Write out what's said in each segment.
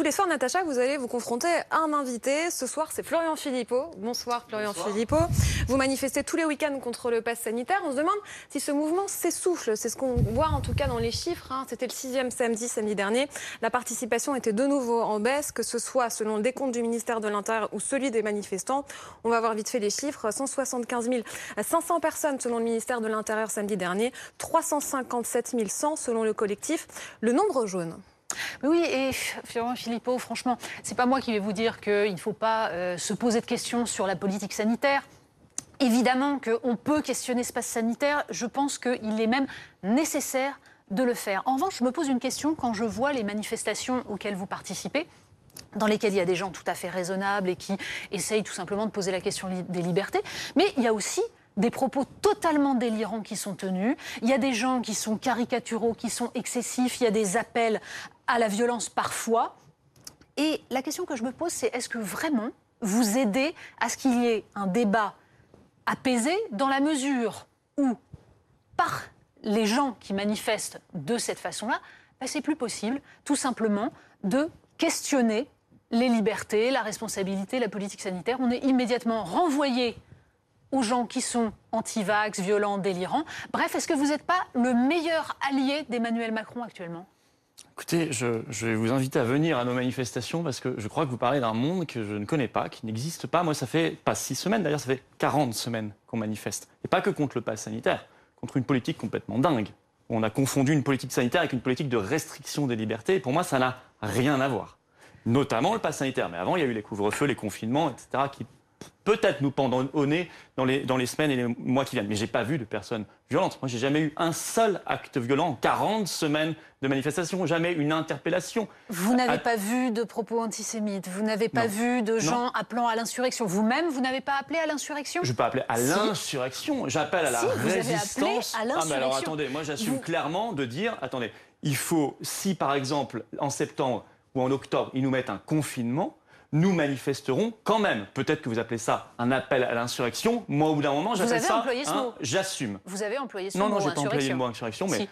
tous les soirs, Natacha, vous allez vous confronter à un invité. Ce soir, c'est Florian Philippot. Bonsoir, Florian Philippot. Vous manifestez tous les week-ends contre le pass sanitaire. On se demande si ce mouvement s'essouffle. C'est ce qu'on voit en tout cas dans les chiffres. Hein. C'était le sixième samedi, samedi dernier. La participation était de nouveau en baisse, que ce soit selon le décompte du ministère de l'Intérieur ou celui des manifestants. On va voir vite fait les chiffres. 175 500 personnes selon le ministère de l'Intérieur samedi dernier, 357 100 selon le collectif. Le nombre jaune. Oui, et Florent Philippot, franchement, c'est pas moi qui vais vous dire qu'il ne faut pas euh, se poser de questions sur la politique sanitaire. Évidemment qu'on peut questionner ce passe sanitaire. Je pense qu'il est même nécessaire de le faire. En revanche, je me pose une question quand je vois les manifestations auxquelles vous participez dans lesquelles il y a des gens tout à fait raisonnables et qui essayent tout simplement de poser la question des libertés. Mais il y a aussi des propos totalement délirants qui sont tenus. Il y a des gens qui sont caricaturaux, qui sont excessifs. Il y a des appels à la violence parfois. Et la question que je me pose, c'est est-ce que vraiment vous aidez à ce qu'il y ait un débat apaisé dans la mesure où, par les gens qui manifestent de cette façon-là, ben, c'est plus possible, tout simplement, de questionner les libertés, la responsabilité, la politique sanitaire. On est immédiatement renvoyé aux gens qui sont anti-vax, violents, délirants. Bref, est-ce que vous n'êtes pas le meilleur allié d'Emmanuel Macron actuellement? Écoutez, je, vais vous inviter à venir à nos manifestations parce que je crois que vous parlez d'un monde que je ne connais pas, qui n'existe pas. Moi, ça fait pas six semaines, d'ailleurs, ça fait 40 semaines qu'on manifeste. Et pas que contre le pass sanitaire, contre une politique complètement dingue. On a confondu une politique sanitaire avec une politique de restriction des libertés. Pour moi, ça n'a rien à voir. Notamment le pass sanitaire. Mais avant, il y a eu les couvre-feux, les confinements, etc., peut-être nous pendant au nez dans les, dans les semaines et les mois qui viennent. Mais j'ai pas vu de personnes violentes. Moi, j'ai jamais eu un seul acte violent en 40 semaines de manifestation, jamais une interpellation. Vous n'avez pas vu de propos antisémites, vous n'avez pas vu de gens appelant à l'insurrection. Vous-même, vous n'avez pas appelé à l'insurrection? Je ne pas appeler à l'insurrection, j'appelle à la résistance. à ah, mais alors attendez, moi j'assume clairement de dire, attendez, il faut, si par exemple en septembre ou en octobre, ils nous mettent un confinement, nous manifesterons quand même. Peut-être que vous appelez ça un appel à l'insurrection. Moi, au bout d'un moment, j'appelle ça. J'assume. Vous avez employé ce non, mot. Non, non, j'ai pas employé le mot insurrection, mais.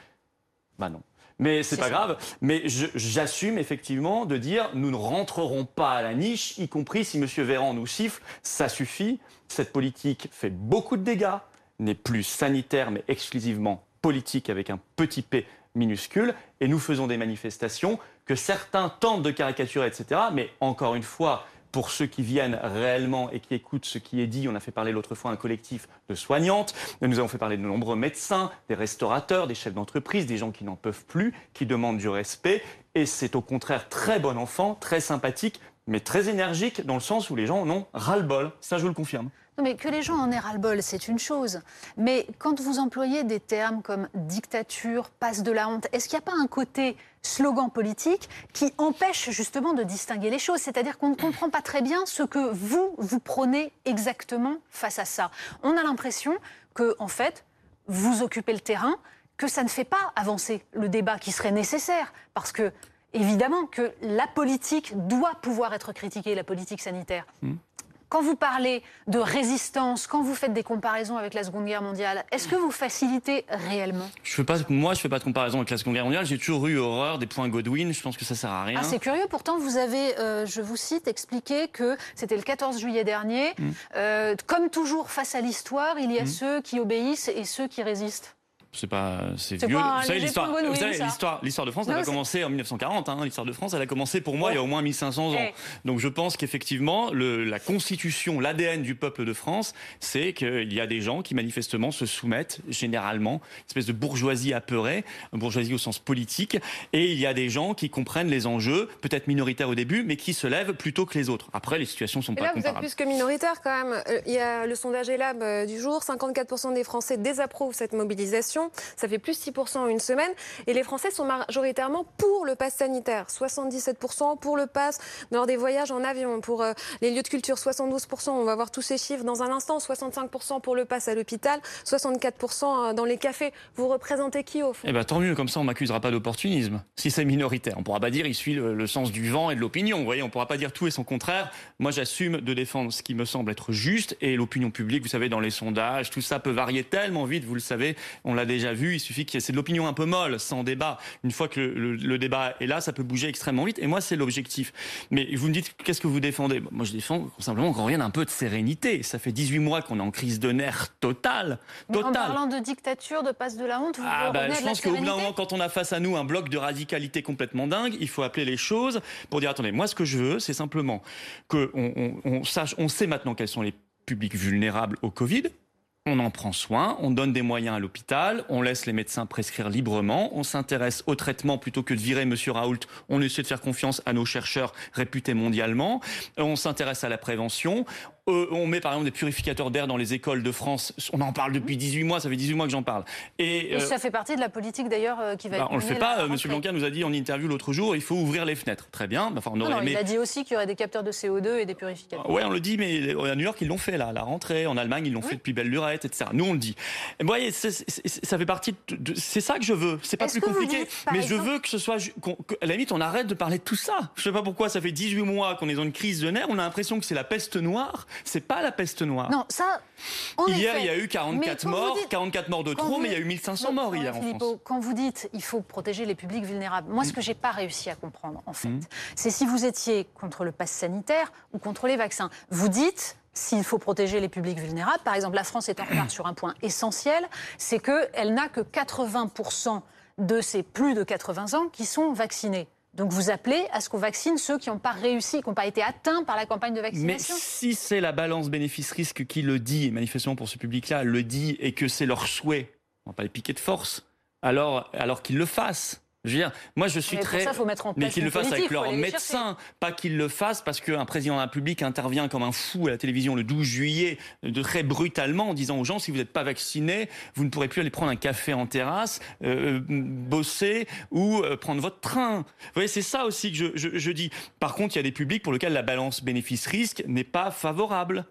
Bah non. Mais c'est pas grave. Mais j'assume effectivement de dire nous ne rentrerons pas à la niche, y compris si M. Véran nous siffle. Ça suffit. Cette politique fait beaucoup de dégâts, n'est plus sanitaire, mais exclusivement politique avec un petit p minuscule. Et nous faisons des manifestations que certains tentent de caricaturer, etc. Mais encore une fois, pour ceux qui viennent réellement et qui écoutent ce qui est dit, on a fait parler l'autre fois un collectif de soignantes, nous avons fait parler de nombreux médecins, des restaurateurs, des chefs d'entreprise, des gens qui n'en peuvent plus, qui demandent du respect. Et c'est au contraire très bon enfant, très sympathique, mais très énergique dans le sens où les gens en ont ras-le-bol. Ça, je vous le confirme. Non, mais que les gens en aient ras-le-bol, c'est une chose. Mais quand vous employez des termes comme dictature, passe de la honte, est-ce qu'il n'y a pas un côté slogan politique qui empêche justement de distinguer les choses? C'est-à-dire qu'on ne comprend pas très bien ce que vous, vous prenez exactement face à ça. On a l'impression que, en fait, vous occupez le terrain, que ça ne fait pas avancer le débat qui serait nécessaire. Parce que, évidemment, que la politique doit pouvoir être critiquée, la politique sanitaire. Mmh. Quand vous parlez de résistance, quand vous faites des comparaisons avec la Seconde Guerre mondiale, est-ce que vous facilitez réellement? Je fais pas, Moi, je ne fais pas de comparaison avec la Seconde Guerre mondiale. J'ai toujours eu horreur des points Godwin. Je pense que ça sert à rien. Ah, c'est curieux. Pourtant, vous avez, euh, je vous cite, expliqué que c'était le 14 juillet dernier. Mm. Euh, comme toujours face à l'histoire, il y a mm. ceux qui obéissent et ceux qui résistent. C'est pas, c'est vieux. vous savez, l'histoire, l'histoire, l'histoire de France, elle a commencé en 1940. Hein, l'histoire de France, elle a commencé pour moi il y a au moins 1500 ans. Eh. Donc je pense qu'effectivement, la constitution, l'ADN du peuple de France, c'est qu'il y a des gens qui manifestement se soumettent, généralement, une espèce de bourgeoisie apeurée, bourgeoisie au sens politique, et il y a des gens qui comprennent les enjeux, peut-être minoritaires au début, mais qui se lèvent plutôt que les autres. Après, les situations sont et pas là, comparables. Vous êtes plus que minoritaire quand même. Euh, il y a le sondage ELAB euh, du jour, 54% des Français désapprouvent cette mobilisation. Ça fait plus 6% en une semaine. Et les Français sont majoritairement pour le pass sanitaire. 77% pour le pass lors des voyages en avion. Pour euh, les lieux de culture, 72%. On va voir tous ces chiffres dans un instant. 65% pour le pass à l'hôpital. 64% euh, dans les cafés. Vous représentez qui au fond? Eh bien tant mieux, comme ça on m'accusera pas d'opportunisme. Si c'est minoritaire, on pourra pas dire il suit le, sens du vent et de l'opinion. Vous voyez, on pourra pas dire tout et son contraire. Moi j'assume de défendre ce qui me semble être juste et l'opinion publique, vous savez, dans les sondages, tout ça peut varier tellement vite, vous le savez. On l'a déjà vu. Il suffit ait c'est de l'opinion un peu molle, sans débat. Une fois que le, débat est là, ça peut bouger extrêmement vite. Et moi, c'est l'objectif. Mais vous me dites, qu'est-ce que vous défendez? Moi, je défends simplement qu'on revienne un peu de sérénité. Ça fait 18 mois qu'on est en crise de nerfs totale. totale. en parlant de dictature, de passe de la honte, vous ah, bah, Je pense qu'au bout d'un moment, quand on a face à nous un bloc de radicalité complètement dingue, il faut appeler les choses pour dire attendez, moi, ce que je veux, c'est simplement qu'on on sache, on sait maintenant quels sont les publics vulnérables au Covid on en prend soin, on donne des moyens à l'hôpital, on laisse les médecins prescrire librement, on s'intéresse au traitement plutôt que de virer Monsieur Raoult, on essaie de faire confiance à nos chercheurs réputés mondialement, on s'intéresse à la prévention, euh, on met par exemple des purificateurs d'air dans les écoles de France. On en parle depuis 18 mois, ça fait 18 mois que j'en parle. Et, euh, ça fait partie de la politique d'ailleurs euh, qui va bah, être On ne le fait pas. Monsieur Blanquer nous a dit en interview l'autre jour, il faut ouvrir les fenêtres. Très bien. Enfin, on aurait Il a dit aussi qu'il y aurait des capteurs de CO2 et des purificateurs. Oui, on le dit, mais à New York, ils l'ont fait là, la rentrée. En Allemagne, ils l'ont fait depuis belle lurette, etc. Nous, on le dit. vous voyez, ça fait partie de. c'est ça que je veux. C'est pas plus compliqué. mais je veux que ce soit. à la limite, on arrête de parler de tout ça. Je sais pas pourquoi, ça fait 18 mois qu'on est dans une crise de nerfs. On a l'impression que c'est la peste noire. C'est pas la peste noire. Non, ça. hier, il y a eu 44 morts, 44 morts de trop, mais il y a eu 1500 morts hier en France. Quand vous dites il faut protéger les publics vulnérables, moi, ce que j'ai pas réussi à comprendre, en fait, mm. c'est si vous étiez contre le pass sanitaire ou contre les vaccins. Vous dites s'il faut protéger les publics vulnérables. Par exemple, la France est en retard sur un point essentiel, c'est qu'elle n'a que 80% de ses plus de 80 ans qui sont vaccinés. Donc vous appelez à ce qu'on vaccine ceux qui n'ont pas réussi, qui n'ont pas été atteints par la campagne de vaccination. Mais si c'est la balance bénéfice-risque qui le dit, et manifestement pour ce public-là le dit, et que c'est leur souhait, on va pas les piquer de force, alors, alors qu'ils le fassent. Je veux dire, moi je suis mais très. Ça, faut mettre en place mais qu'ils le fassent avec leur médecin, pas qu'ils le fassent parce qu'un président de la République intervient comme un fou à la télévision le 12 juillet, de très brutalement, en disant aux gens si vous n'êtes pas vacciné, vous ne pourrez plus aller prendre un café en terrasse, euh, bosser ou euh, prendre votre train. Vous voyez, c'est ça aussi que je, je, je dis. Par contre, il y a des publics pour lesquels la balance bénéfice-risque n'est pas favorable.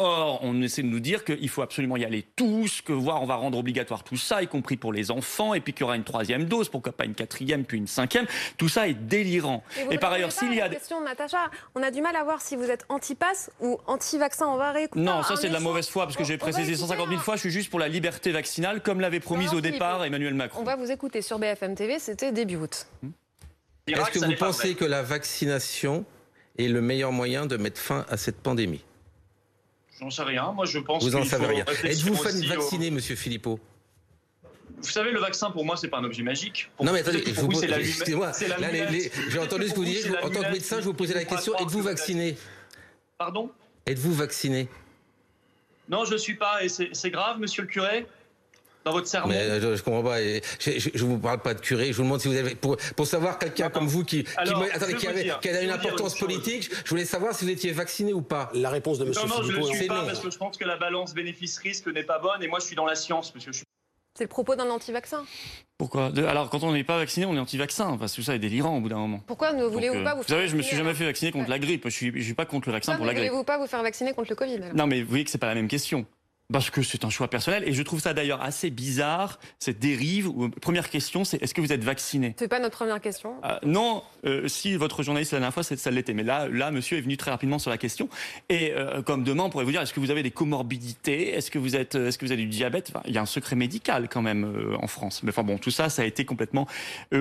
Or, on essaie de nous dire qu'il faut absolument y aller tous, que voir, on va rendre obligatoire tout ça, y compris pour les enfants, et puis qu'il y aura une troisième dose, pourquoi pas une quatrième, puis une cinquième. Tout ça est délirant. Et, par ailleurs, s'il y a... Question, Natacha, on a du mal à voir si vous êtes anti-pass ou anti-vaccin. On va réécouter. Non, ça c'est de la mauvaise foi, parce que j'ai précisé 150 000 fois, je suis juste pour la liberté vaccinale, comme l'avait promise au départ Emmanuel Macron. On va vous écouter sur BFM TV, c'était début août. Est-ce que vous pensez que la vaccination est le meilleur moyen de mettre fin à cette pandémie? J'en sais rien. Moi, je pense. Vous en savez rien. Êtes-vous vacciné, Monsieur Philippot? Vous savez, le vaccin, pour moi, c'est pas un objet magique. non, mais attendez, excusez-moi. J'ai entendu ce que vous disiez. En tant que médecin, je vous posais la question êtes-vous vacciné? Pardon? Êtes-vous vacciné? Non, je ne suis pas. Et c'est grave, monsieur le curé? Dans votre cerveau. Mais euh, je, ne comprends pas. Je, ne vous parle pas de curé. Je vous demande si vous avez pour, pour savoir quelqu'un comme vous qui, attendez, qui, avait, qui a une importance politique. Je voulais savoir si vous étiez vacciné ou pas. La réponse de Monsieur Non, non, je ne le suis pas parce que je pense que la balance bénéfice-risque n'est pas bonne. Et moi, je suis dans la science, monsieur. C'est le propos d'un anti-vaccin. Pourquoi? Alors, quand on n'est pas vacciné, on est anti-vaccin. Parce que tout ça est délirant au bout d'un moment. Pourquoi ne voulez-vous pas euh, vous faire Vous savez, je me suis jamais fait vacciner contre la grippe. Je suis, suis pas contre le vaccin pour la grippe. Ne voulez-vous pas vous faire vacciner contre le Covid Non, mais vous voyez que c'est pas la même question. Parce que c'est un choix personnel et je trouve ça d'ailleurs assez bizarre cette dérive. première question, c'est est-ce que vous êtes vacciné? C'est pas notre première question. Euh, non, euh, si votre journaliste la dernière fois, ça l'était, mais là, là, monsieur est venu très rapidement sur la question. Et euh, comme demain, on pourrait vous dire est-ce que vous avez des comorbidités? Est-ce que vous êtes, est-ce que vous avez du diabète? Il y a un secret médical quand même en France. Mais enfin bon, tout ça, ça a été complètement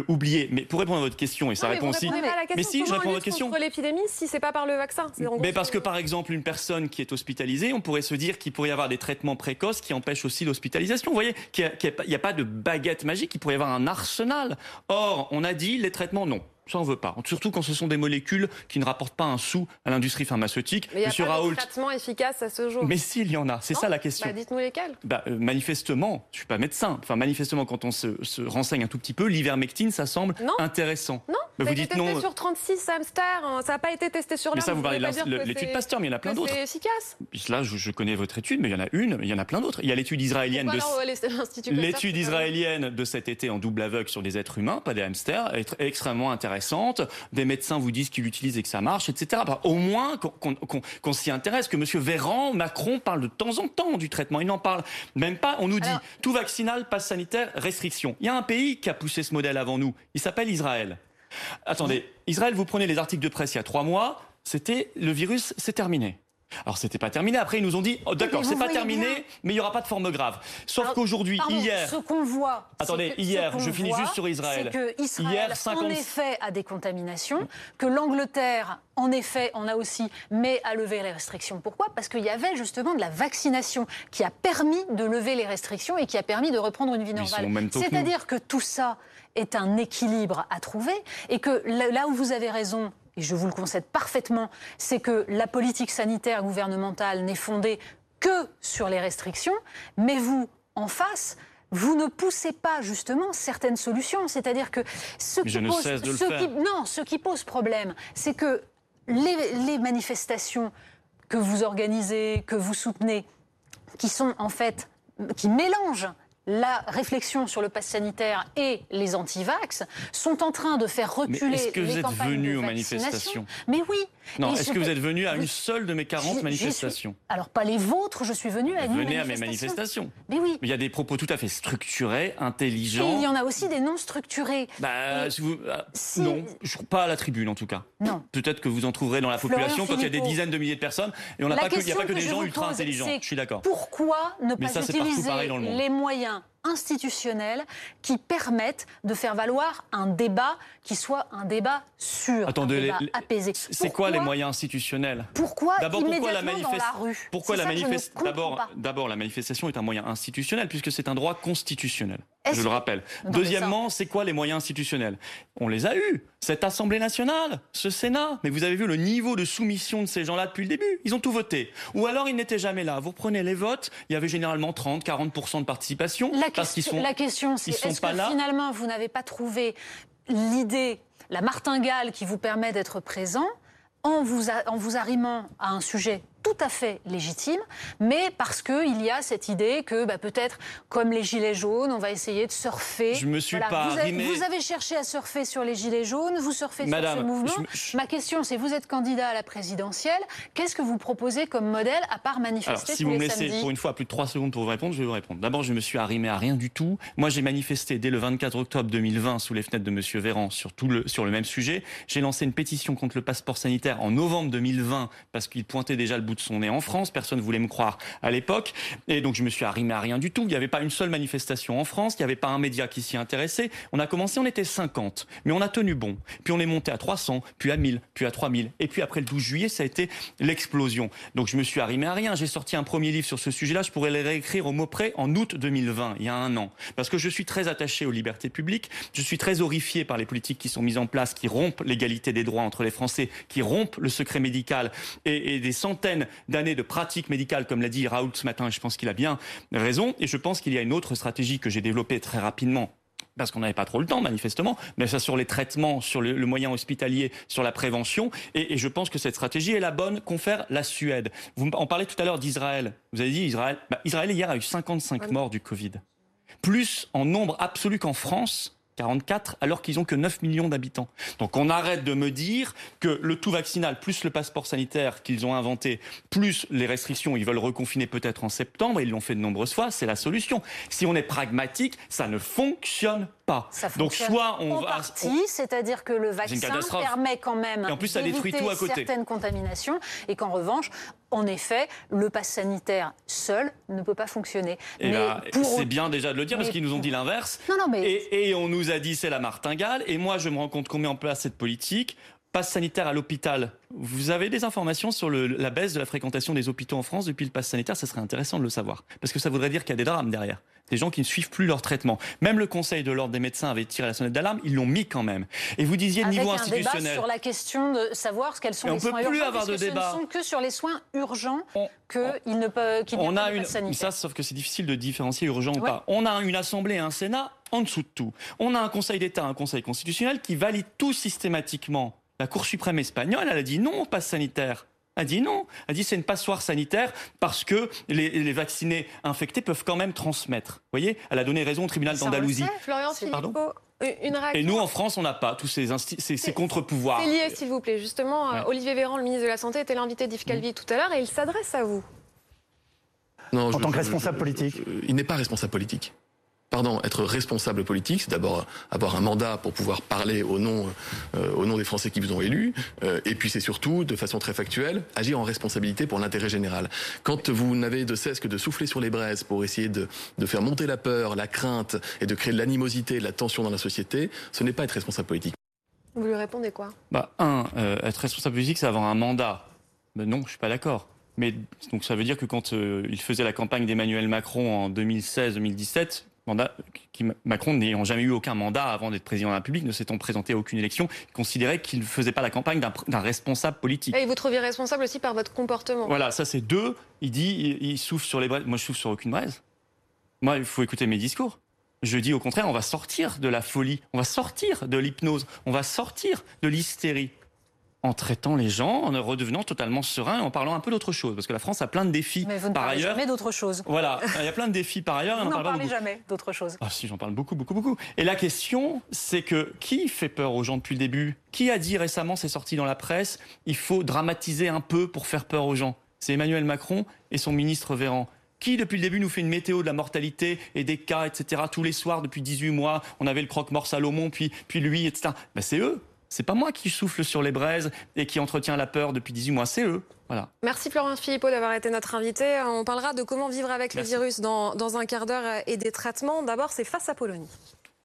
oublié. Mais pour répondre à votre question, et ça répond aussi. Mais si, je réponds à votre question. Contre l'épidémie, si c'est pas par le vaccin? Mais parce que par exemple, une personne qui est hospitalisée, on pourrait se dire qu'il pourrait y avoir des traitements précoce qui empêche aussi l'hospitalisation. Vous voyez qu'il n'y a, pas de baguette magique, il pourrait y avoir un arsenal. Or, on a dit les traitements, non. Ça, on veut pas. Surtout quand ce sont des molécules qui ne rapportent pas un sou à l'industrie pharmaceutique. Mais il n'y a Monsieur pas de traitement efficace à ce jour. Mais s'il y en a, c'est ça la question. Bah, dites-nous lesquels. Bah, euh, manifestement, je suis pas médecin. Enfin, manifestement, quand on se, renseigne un tout petit peu, l'ivermectine, ça semble intéressant. Non. Mais vous dites testé sur 36 hamsters. Hein. Ça n'a pas été testé sur. Mais ça, vous parlez de l'étude Pasteur, mais il y en a plein d'autres. C'est efficace. Là, je, connais votre étude, mais il y en a une, il y en a plein d'autres. Il y a l'étude israélienne de l'étude israélienne de cet été en double aveugle sur des êtres humains, pas des hamsters, est extrêmement intéressante des médecins vous disent qu'il l'utilisent et que ça marche, etc. au moins qu'on s'y intéresse, que M. Véran, Macron parle de temps en temps du traitement. Il n'en parle même pas. On nous dit tout vaccinal, passe sanitaire, restriction. Il y a un pays qui a poussé ce modèle avant nous. Il s'appelle Israël. Attendez, Israël, vous prenez les articles de presse il y a trois mois, c'était le virus, c'est terminé. Alors c'était pas terminé. Après ils nous ont dit oh, d'accord, c'est pas terminé, mais il y aura pas de forme grave. Sauf qu'aujourd'hui, hier, ce qu'on voit, attendez, hier, je finis juste sur Israël. Que Israël, hier, 50... en effet, a des contaminations, que l'Angleterre, en effet, en a aussi, mais a levé les restrictions. Pourquoi? Parce qu'il y avait justement de la vaccination qui a permis de lever les restrictions et qui a permis de reprendre une vie normale. C'est-à-dire que tout ça est un équilibre à trouver et que là où vous avez raison, et je vous le concède parfaitement, c'est que la politique sanitaire gouvernementale n'est fondée que sur les restrictions, mais vous, en face, vous ne poussez pas justement certaines solutions. C'est-à-dire que ce qui, pose, ce qui, non, ce qui pose problème, c'est que les, les manifestations que vous organisez, que vous soutenez, qui sont en fait qui mélangent la réflexion sur le pass sanitaire et les anti-vax sont en train de faire reculer est-ce que vous êtes venu aux manifestations? Mais oui. Non, est-ce que vous êtes venu à une seule de mes 40 manifestations Alors pas les vôtres, je suis venu à une Venez à mes manifestations. Mais oui. Mais il y a des propos tout à fait structurés, intelligents. Et il y en a aussi des non structurés. Bah, si vous... Ah, non, je pas à la tribune en tout cas. Non. Peut-être que vous en trouverez dans la population quand il y a des dizaines de milliers de personnes et on n'a pas que, il n'y a pas que, des gens ultra intelligents. Je suis d'accord. Pourquoi ne pas utiliser les moyens institutionnels qui permettent de faire valoir un débat qui soit un débat sûr, un débat apaisé. C'est quoi les moyens institutionnels? Pourquoi D'abord, pourquoi la rue? Pourquoi la d'abord, la manifestation est un moyen institutionnel puisque c'est un droit constitutionnel. Je le rappelle. Deuxièmement, c'est quoi les moyens institutionnels? On les a eus. Cette Assemblée nationale, ce Sénat. Mais vous avez vu le niveau de soumission de ces gens-là depuis le début? Ils ont tout voté. Ou alors ils n'étaient jamais là. Vous reprenez les votes, il y avait généralement 30, 40% de participation. La, question, la question, c'est est-ce que finalement vous n'avez pas trouvé l'idée, la martingale qui vous permet d'être présent en vous, en vous arrimant à un sujet tout à fait légitime, mais parce qu'il y a cette idée que bah, peut-être, comme les Gilets jaunes, on va essayer de surfer. Je me suis pas vous avez, vous avez cherché à surfer sur les Gilets jaunes, vous surfez sur ce mouvement. Ma question, c'est vous êtes candidat à la présidentielle, qu'est-ce que vous proposez comme modèle à part manifester Alors, si vous me laissez pour une fois plus de trois secondes pour vous répondre, je vais vous répondre. D'abord, je me suis arrimé à rien du tout. Moi, j'ai manifesté dès le 24 octobre 2020 sous les fenêtres de Monsieur Véran sur, tout le, sur le même sujet. J'ai lancé une pétition contre le passeport sanitaire en novembre 2020 parce qu'il pointait déjà le bout son en France. Personne ne voulait me croire à l'époque. Et donc, je me suis arrimé à rien du tout. Il n'y avait pas une seule manifestation en France. Il n'y avait pas un média qui s'y intéressait. On a commencé, on était 50. Mais on a tenu bon. Puis on est monté à 300, puis à 1000, puis à 3000. Et puis après le 12 juillet, ça a été l'explosion. Donc, je me suis arrimé à rien. J'ai sorti un premier livre sur ce sujet-là. Je pourrais le réécrire au mot près en août 2020, il y a un an. Parce que je suis très attaché aux libertés publiques. Je suis très horrifié par les politiques qui sont mises en place, qui rompent l'égalité des droits entre les Français, qui rompent le secret médical et des centaines d'années de pratiques médicales, comme l'a dit Raoult ce matin, je pense qu'il a bien raison. Et je pense qu'il y a une autre stratégie que j'ai développée très rapidement parce qu'on n'avait pas trop le temps, manifestement, mais ça sur les traitements, sur le, moyen hospitalier, sur la prévention. Et, je pense que cette stratégie est la bonne qu'ont fait la Suède. Vous en parlez tout à l'heure d'Israël. Vous avez dit Israël. Bah, Israël, hier, a eu 55 morts du Covid. Plus en nombre absolu qu'en France 44, alors qu'ils ont que 9 millions d'habitants. Donc on arrête de me dire que le tout vaccinal, plus le passeport sanitaire qu'ils ont inventé, plus les restrictions, ils veulent reconfiner peut-être en septembre, ils l'ont fait de nombreuses fois, c'est la solution. Si on est pragmatique, ça ne fonctionne pas. Donc soit on va... c'est-à-dire que le vaccin permet quand même et en plus, ça détruit tout à côté. certaines contaminations, et qu'en revanche, en effet, le pass sanitaire seul ne peut pas fonctionner. C'est bien déjà de le dire parce qu'ils nous ont dit l'inverse. Et, et, on nous a dit c'est la martingale. Et moi, je me rends compte qu'on met en place cette politique. Pass sanitaire à l'hôpital. Vous avez des informations sur la baisse de la fréquentation des hôpitaux en France depuis le pass sanitaire? Ça serait intéressant de le savoir. Parce que ça voudrait dire qu'il y a des drames derrière des gens qui ne suivent plus leur traitement. Même le Conseil de l'ordre des médecins avait tiré la sonnette d'alarme, ils l'ont mis quand même. Et vous disiez Avec niveau un institutionnel. Débat sur la question de savoir quels sont les soins urgents. Avoir de débat. Ce ne sont que sur les soins urgents qu'il ne peut qu'il On a une ça, sauf que c'est difficile de différencier urgent ou pas. On a une assemblée et un Sénat en dessous de tout. On a un Conseil d'État, un Conseil constitutionnel qui valide tout systématiquement. La Cour suprême espagnole, elle a dit non au pass sanitaire a dit non. A dit c'est une passoire sanitaire parce que les, vaccinés infectés peuvent quand même transmettre. Vous voyez Elle a donné raison au tribunal d'Andalousie. Florian Philippot, une réaction. Et nous, en France, on n'a pas tous ces, ces, contre-pouvoirs. C'est lié, s'il vous plaît. Justement, euh, Olivier Véran, le ministre de la Santé, était l'invité d'Yves Calvi tout à l'heure et il s'adresse à vous. Non, en tant que responsable politique Il n'est pas responsable politique. Pardon, être responsable politique, c'est d'abord avoir un mandat pour pouvoir parler au nom, euh, au nom des Français qui vous ont élus, euh, et puis c'est surtout, de façon très factuelle, agir en responsabilité pour l'intérêt général. Quand vous n'avez de cesse que de souffler sur les braises pour essayer de, de faire monter la peur, la crainte et de créer de l'animosité, de la tension dans la société, ce n'est pas être responsable politique. Vous lui répondez quoi? Bah, un, euh, être responsable politique, c'est avoir un mandat. Ben non, je suis pas d'accord. Mais donc ça veut dire que quand il faisait la campagne d'Emmanuel Macron en 2016-2017, mandat, qui, Macron n'ayant jamais eu aucun mandat avant d'être président de la République, ne s'étant présenté à aucune élection, considérait qu'il ne faisait pas la campagne d'un responsable politique. Et vous trouviez responsable aussi par votre comportement. Voilà, ça c'est deux. Il dit, il, souffle sur les braises. Moi, je souffle sur aucune braise. Moi, il faut écouter mes discours. Je dis au contraire, on va sortir de la folie, on va sortir de l'hypnose, on va sortir de l'hystérie en traitant les gens, en redevenant totalement serein, en parlant un peu d'autre chose. Parce que la France a plein de défis. Mais vous ne par parlez ailleurs. jamais d'autre chose. Voilà, il y a plein de défis par ailleurs. Vous n'en parlez jamais d'autre chose. Ah si, j'en parle beaucoup, beaucoup, beaucoup. Et la question, c'est que qui fait peur aux gens depuis le début? Qui a dit récemment, c'est sorti dans la presse, il faut dramatiser un peu pour faire peur aux gens? C'est Emmanuel Macron et son ministre Véran. Qui, depuis le début, nous fait une météo de la mortalité et des cas, etc. Tous les soirs, depuis 18 mois, on avait le croque-mort Salomon, puis, puis lui, etc. Ben, c'est eux. C'est pas moi qui souffle sur les braises et qui entretient la peur depuis 18 mois, c'est eux. Voilà. Merci Florent Philippot d'avoir été notre invité. On parlera de comment vivre avec le virus dans, dans un quart d'heure et des traitements. D'abord, c'est face à Polonie.